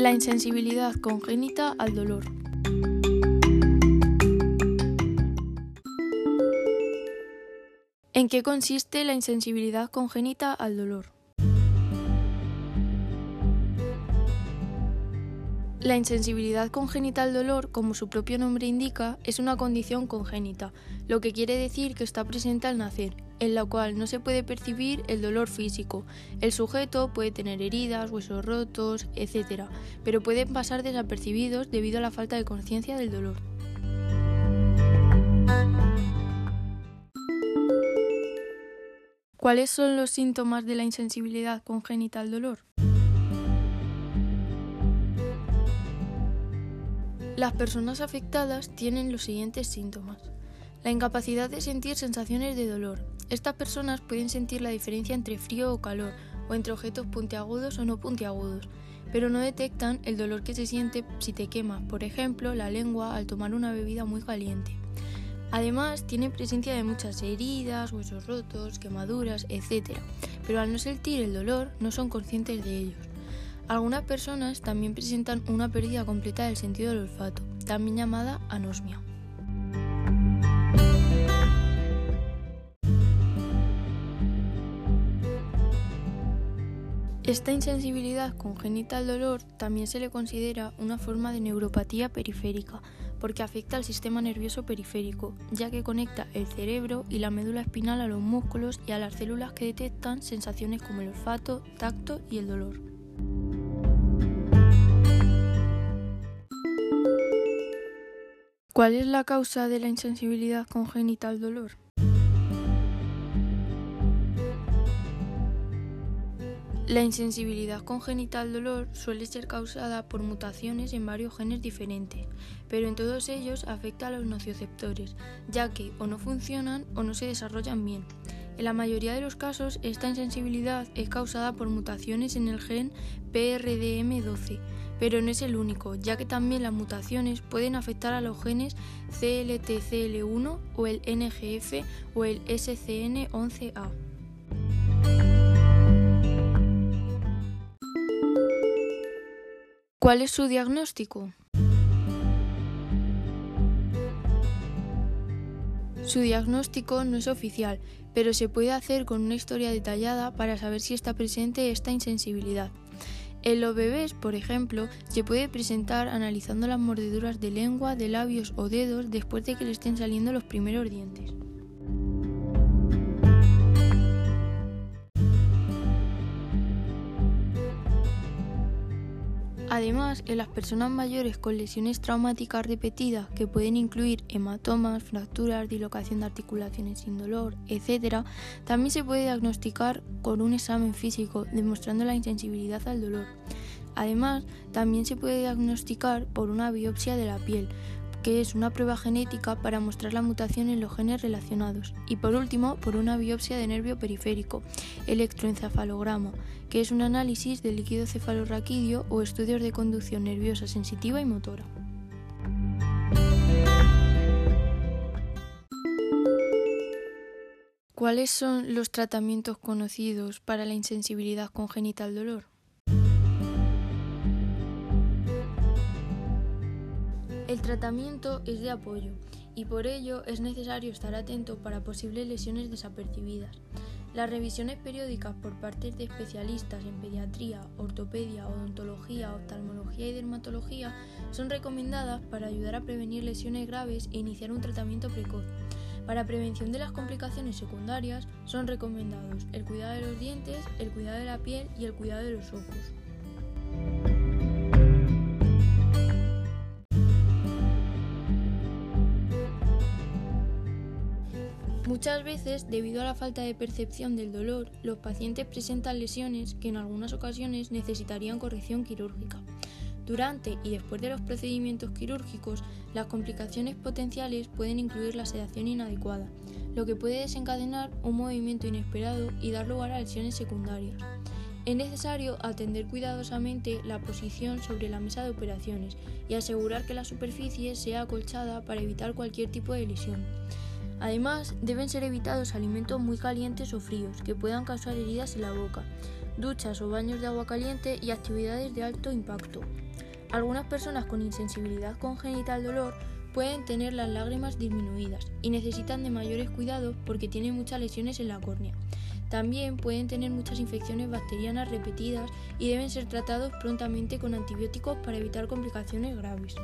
La insensibilidad congénita al dolor. ¿En qué consiste la insensibilidad congénita al dolor? La insensibilidad congénita al dolor, como su propio nombre indica, es una condición congénita, lo que quiere decir que está presente al nacer, en la cual no se puede percibir el dolor físico. El sujeto puede tener heridas, huesos rotos, etc., pero pueden pasar desapercibidos debido a la falta de conciencia del dolor. ¿Cuáles son los síntomas de la insensibilidad congénita al dolor? Las personas afectadas tienen los siguientes síntomas. La incapacidad de sentir sensaciones de dolor. Estas personas pueden sentir la diferencia entre frío o calor, o entre objetos puntiagudos o no puntiagudos, pero no detectan el dolor que se siente si te quemas, por ejemplo, la lengua al tomar una bebida muy caliente. Además, tienen presencia de muchas heridas, huesos rotos, quemaduras, etc. Pero al no sentir el dolor, no son conscientes de ellos. Algunas personas también presentan una pérdida completa del sentido del olfato, también llamada anosmia. Esta insensibilidad congénita al dolor también se le considera una forma de neuropatía periférica, porque afecta al sistema nervioso periférico, ya que conecta el cerebro y la médula espinal a los músculos y a las células que detectan sensaciones como el olfato, tacto y el dolor. ¿Cuál es la causa de la insensibilidad congénita al dolor? La insensibilidad congénita al dolor suele ser causada por mutaciones en varios genes diferentes, pero en todos ellos afecta a los nocioceptores, ya que o no funcionan o no se desarrollan bien. En la mayoría de los casos, esta insensibilidad es causada por mutaciones en el gen PRDM12, pero no es el único, ya que también las mutaciones pueden afectar a los genes CLTCL1 o el NGF o el SCN11A. ¿Cuál es su diagnóstico? Su diagnóstico no es oficial, pero se puede hacer con una historia detallada para saber si está presente esta insensibilidad. En los bebés, por ejemplo, se puede presentar analizando las mordeduras de lengua, de labios o dedos después de que le estén saliendo los primeros dientes. Además, en las personas mayores con lesiones traumáticas repetidas que pueden incluir hematomas, fracturas, dislocación de articulaciones sin dolor, etc., también se puede diagnosticar con un examen físico demostrando la insensibilidad al dolor. Además, también se puede diagnosticar por una biopsia de la piel, que es una prueba genética para mostrar la mutación en los genes relacionados. Y por último, por una biopsia de nervio periférico, electroencefalograma, que es un análisis del líquido cefalorraquídeo o estudios de conducción nerviosa sensitiva y motora. ¿Cuáles son los tratamientos conocidos para la insensibilidad congénita al dolor? El tratamiento es de apoyo y por ello es necesario estar atento para posibles lesiones desapercibidas. Las revisiones periódicas por parte de especialistas en pediatría, ortopedia, odontología, oftalmología y dermatología son recomendadas para ayudar a prevenir lesiones graves e iniciar un tratamiento precoz. Para prevención de las complicaciones secundarias son recomendados el cuidado de los dientes, el cuidado de la piel y el cuidado de los ojos. Muchas veces, debido a la falta de percepción del dolor, los pacientes presentan lesiones que en algunas ocasiones necesitarían corrección quirúrgica. Durante y después de los procedimientos quirúrgicos, las complicaciones potenciales pueden incluir la sedación inadecuada, lo que puede desencadenar un movimiento inesperado y dar lugar a lesiones secundarias. Es necesario atender cuidadosamente la posición sobre la mesa de operaciones y asegurar que la superficie sea acolchada para evitar cualquier tipo de lesión. Además, deben ser evitados alimentos muy calientes o fríos que puedan causar heridas en la boca, duchas o baños de agua caliente y actividades de alto impacto. Algunas personas con insensibilidad congénita al dolor pueden tener las lágrimas disminuidas y necesitan de mayores cuidados porque tienen muchas lesiones en la córnea. También pueden tener muchas infecciones bacterianas repetidas y deben ser tratados prontamente con antibióticos para evitar complicaciones graves.